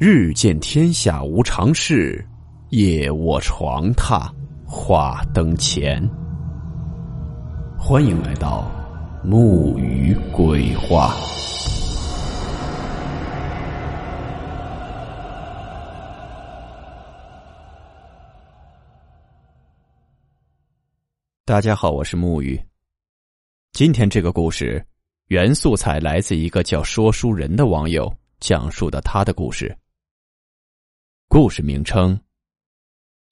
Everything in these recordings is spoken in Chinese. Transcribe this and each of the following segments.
日见天下无常事，夜卧床榻话灯前。欢迎来到木鱼鬼话。大家好，我是木鱼。今天这个故事原素材来自一个叫说书人的网友讲述的他的故事。故事名称：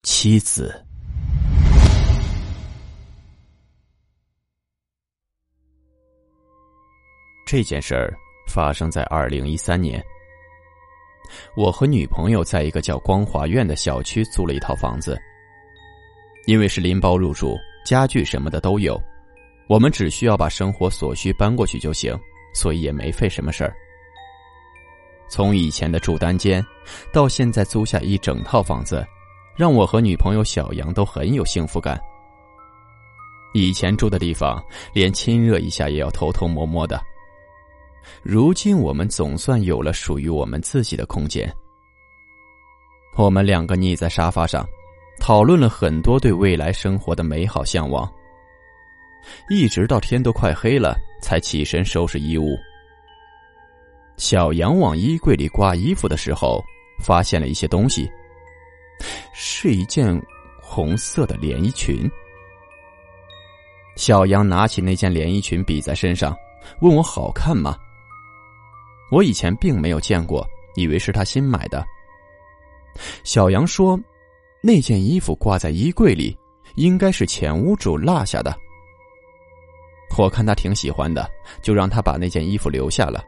妻子。这件事儿发生在二零一三年。我和女朋友在一个叫光华苑的小区租了一套房子，因为是拎包入住，家具什么的都有，我们只需要把生活所需搬过去就行，所以也没费什么事儿。从以前的住单间，到现在租下一整套房子，让我和女朋友小杨都很有幸福感。以前住的地方，连亲热一下也要偷偷摸摸的。如今我们总算有了属于我们自己的空间。我们两个腻在沙发上，讨论了很多对未来生活的美好向往。一直到天都快黑了，才起身收拾衣物。小杨往衣柜里挂衣服的时候，发现了一些东西，是一件红色的连衣裙。小杨拿起那件连衣裙比在身上，问我好看吗？我以前并没有见过，以为是他新买的。小杨说，那件衣服挂在衣柜里，应该是前屋主落下的。我看他挺喜欢的，就让他把那件衣服留下了。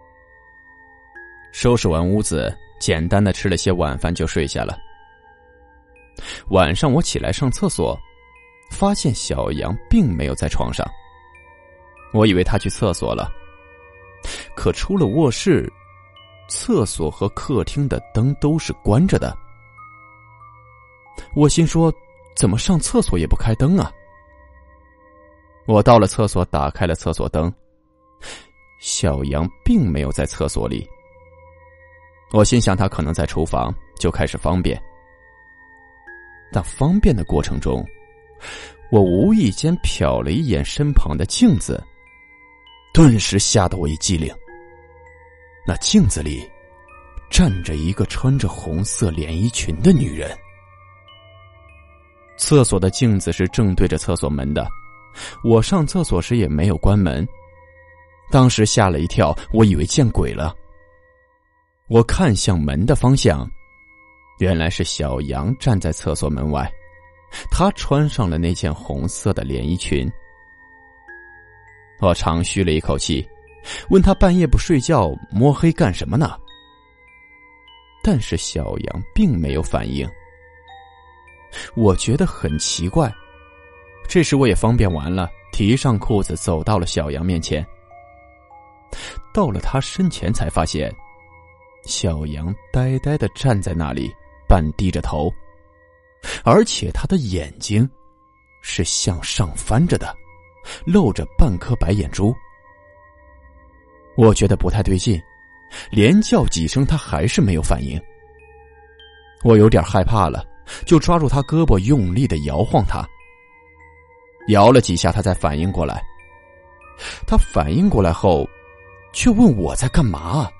收拾完屋子，简单的吃了些晚饭就睡下了。晚上我起来上厕所，发现小杨并没有在床上。我以为他去厕所了，可出了卧室，厕所和客厅的灯都是关着的。我心说，怎么上厕所也不开灯啊？我到了厕所，打开了厕所灯，小杨并没有在厕所里。我心想他可能在厨房，就开始方便。但方便的过程中，我无意间瞟了一眼身旁的镜子，顿时吓得我一激灵。那镜子里站着一个穿着红色连衣裙的女人。厕所的镜子是正对着厕所门的，我上厕所时也没有关门，当时吓了一跳，我以为见鬼了。我看向门的方向，原来是小杨站在厕所门外，他穿上了那件红色的连衣裙。我长吁了一口气，问他半夜不睡觉摸黑干什么呢？但是小杨并没有反应。我觉得很奇怪，这时我也方便完了，提上裤子走到了小杨面前，到了他身前才发现。小杨呆呆的站在那里，半低着头，而且他的眼睛是向上翻着的，露着半颗白眼珠。我觉得不太对劲，连叫几声，他还是没有反应。我有点害怕了，就抓住他胳膊，用力的摇晃他。摇了几下，他才反应过来。他反应过来后，却问我在干嘛。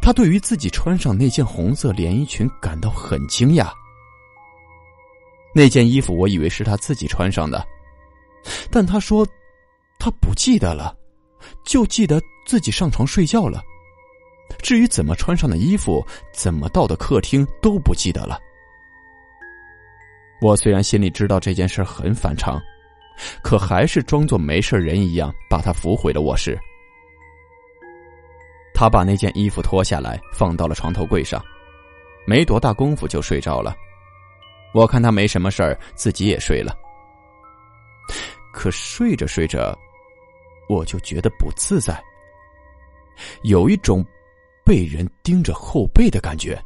他对于自己穿上那件红色连衣裙感到很惊讶。那件衣服我以为是他自己穿上的，但他说他不记得了，就记得自己上床睡觉了。至于怎么穿上的衣服，怎么到的客厅都不记得了。我虽然心里知道这件事很反常，可还是装作没事人一样把他扶回了卧室。他把那件衣服脱下来，放到了床头柜上，没多大功夫就睡着了。我看他没什么事儿，自己也睡了。可睡着睡着，我就觉得不自在，有一种被人盯着后背的感觉。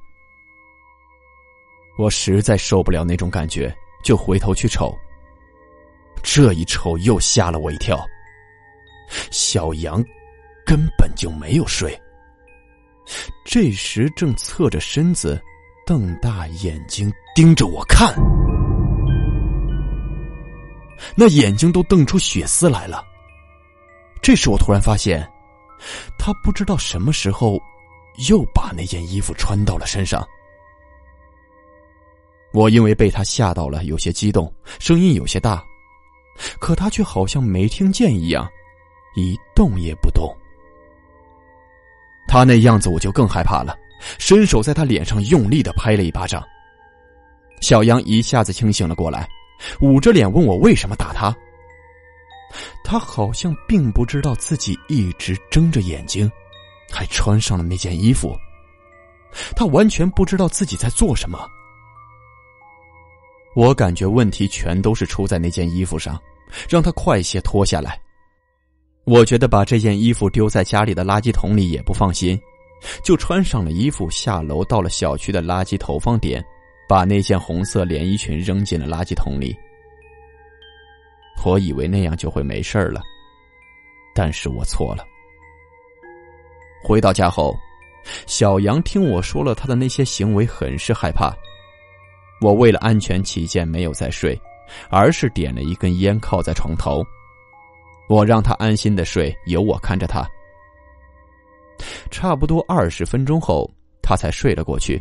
我实在受不了那种感觉，就回头去瞅。这一瞅又吓了我一跳，小杨。根本就没有睡，这时正侧着身子，瞪大眼睛盯着我看，那眼睛都瞪出血丝来了。这时我突然发现，他不知道什么时候又把那件衣服穿到了身上。我因为被他吓到了，有些激动，声音有些大，可他却好像没听见一样，一动也不动。他那样子我就更害怕了，伸手在他脸上用力的拍了一巴掌。小杨一下子清醒了过来，捂着脸问我为什么打他。他好像并不知道自己一直睁着眼睛，还穿上了那件衣服。他完全不知道自己在做什么。我感觉问题全都是出在那件衣服上，让他快些脱下来。我觉得把这件衣服丢在家里的垃圾桶里也不放心，就穿上了衣服下楼，到了小区的垃圾投放点，把那件红色连衣裙扔进了垃圾桶里。我以为那样就会没事了，但是我错了。回到家后，小杨听我说了他的那些行为，很是害怕。我为了安全起见，没有再睡，而是点了一根烟，靠在床头。我让他安心的睡，由我看着他。差不多二十分钟后，他才睡了过去。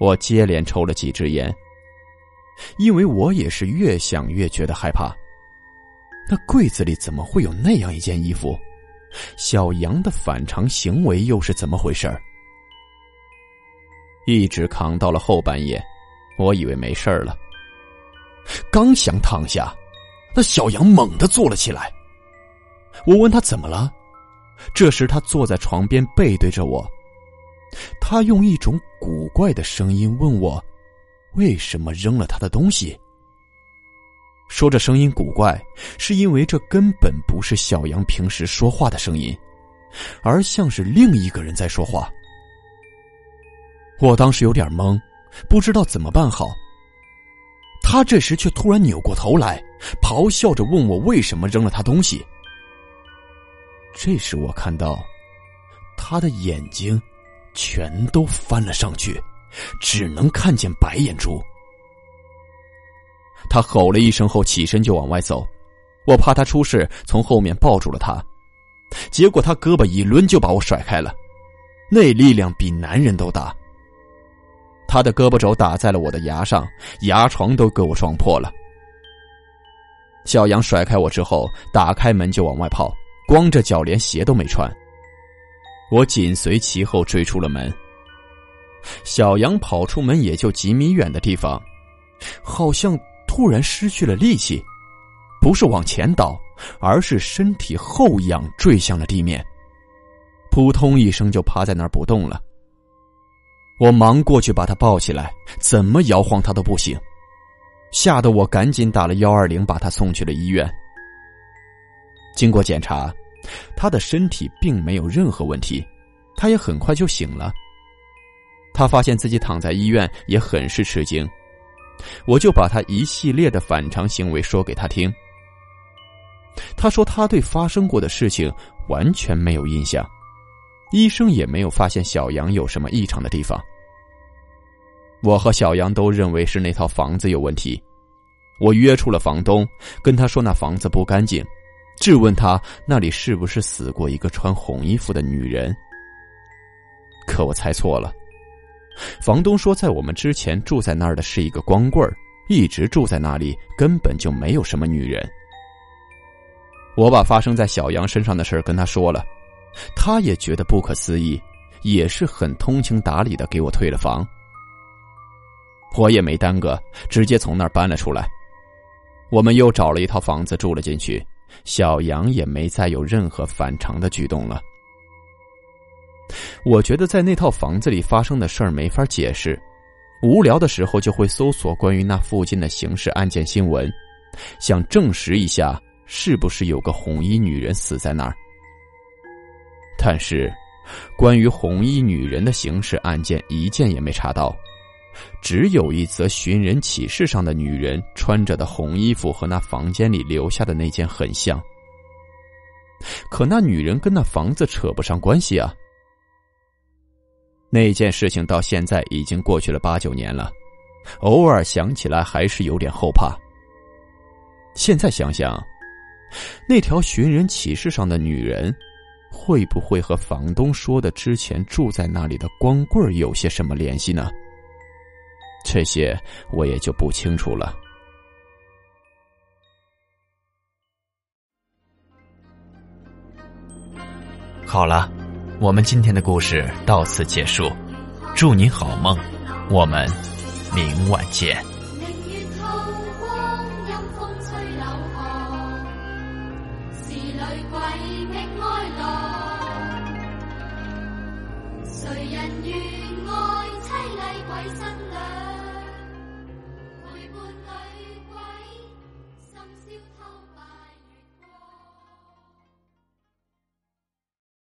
我接连抽了几支烟，因为我也是越想越觉得害怕。那柜子里怎么会有那样一件衣服？小杨的反常行为又是怎么回事？一直扛到了后半夜，我以为没事了，刚想躺下。那小杨猛地坐了起来，我问他怎么了，这时他坐在床边背对着我，他用一种古怪的声音问我，为什么扔了他的东西。说这声音古怪，是因为这根本不是小杨平时说话的声音，而像是另一个人在说话。我当时有点懵，不知道怎么办好。他这时却突然扭过头来，咆哮着问我为什么扔了他东西。这时我看到，他的眼睛全都翻了上去，只能看见白眼珠。他吼了一声后起身就往外走，我怕他出事，从后面抱住了他，结果他胳膊一抡就把我甩开了，那力量比男人都大。他的胳膊肘打在了我的牙上，牙床都给我撞破了。小杨甩开我之后，打开门就往外跑，光着脚连鞋都没穿。我紧随其后追出了门。小杨跑出门也就几米远的地方，好像突然失去了力气，不是往前倒，而是身体后仰坠向了地面，扑通一声就趴在那儿不动了。我忙过去把他抱起来，怎么摇晃他都不醒，吓得我赶紧打了幺二零，把他送去了医院。经过检查，他的身体并没有任何问题，他也很快就醒了。他发现自己躺在医院也很是吃惊，我就把他一系列的反常行为说给他听。他说他对发生过的事情完全没有印象，医生也没有发现小杨有什么异常的地方。我和小杨都认为是那套房子有问题，我约出了房东，跟他说那房子不干净，质问他那里是不是死过一个穿红衣服的女人。可我猜错了，房东说在我们之前住在那儿的是一个光棍儿，一直住在那里，根本就没有什么女人。我把发生在小杨身上的事跟他说了，他也觉得不可思议，也是很通情达理的给我退了房。我也没耽搁，直接从那儿搬了出来。我们又找了一套房子住了进去，小杨也没再有任何反常的举动了。我觉得在那套房子里发生的事儿没法解释，无聊的时候就会搜索关于那附近的刑事案件新闻，想证实一下是不是有个红衣女人死在那儿。但是，关于红衣女人的刑事案件一件也没查到。只有一则寻人启事上的女人穿着的红衣服和那房间里留下的那件很像，可那女人跟那房子扯不上关系啊。那件事情到现在已经过去了八九年了，偶尔想起来还是有点后怕。现在想想，那条寻人启事上的女人，会不会和房东说的之前住在那里的光棍有些什么联系呢？这些我也就不清楚了。好了，我们今天的故事到此结束，祝你好梦，我们明晚见。Ay,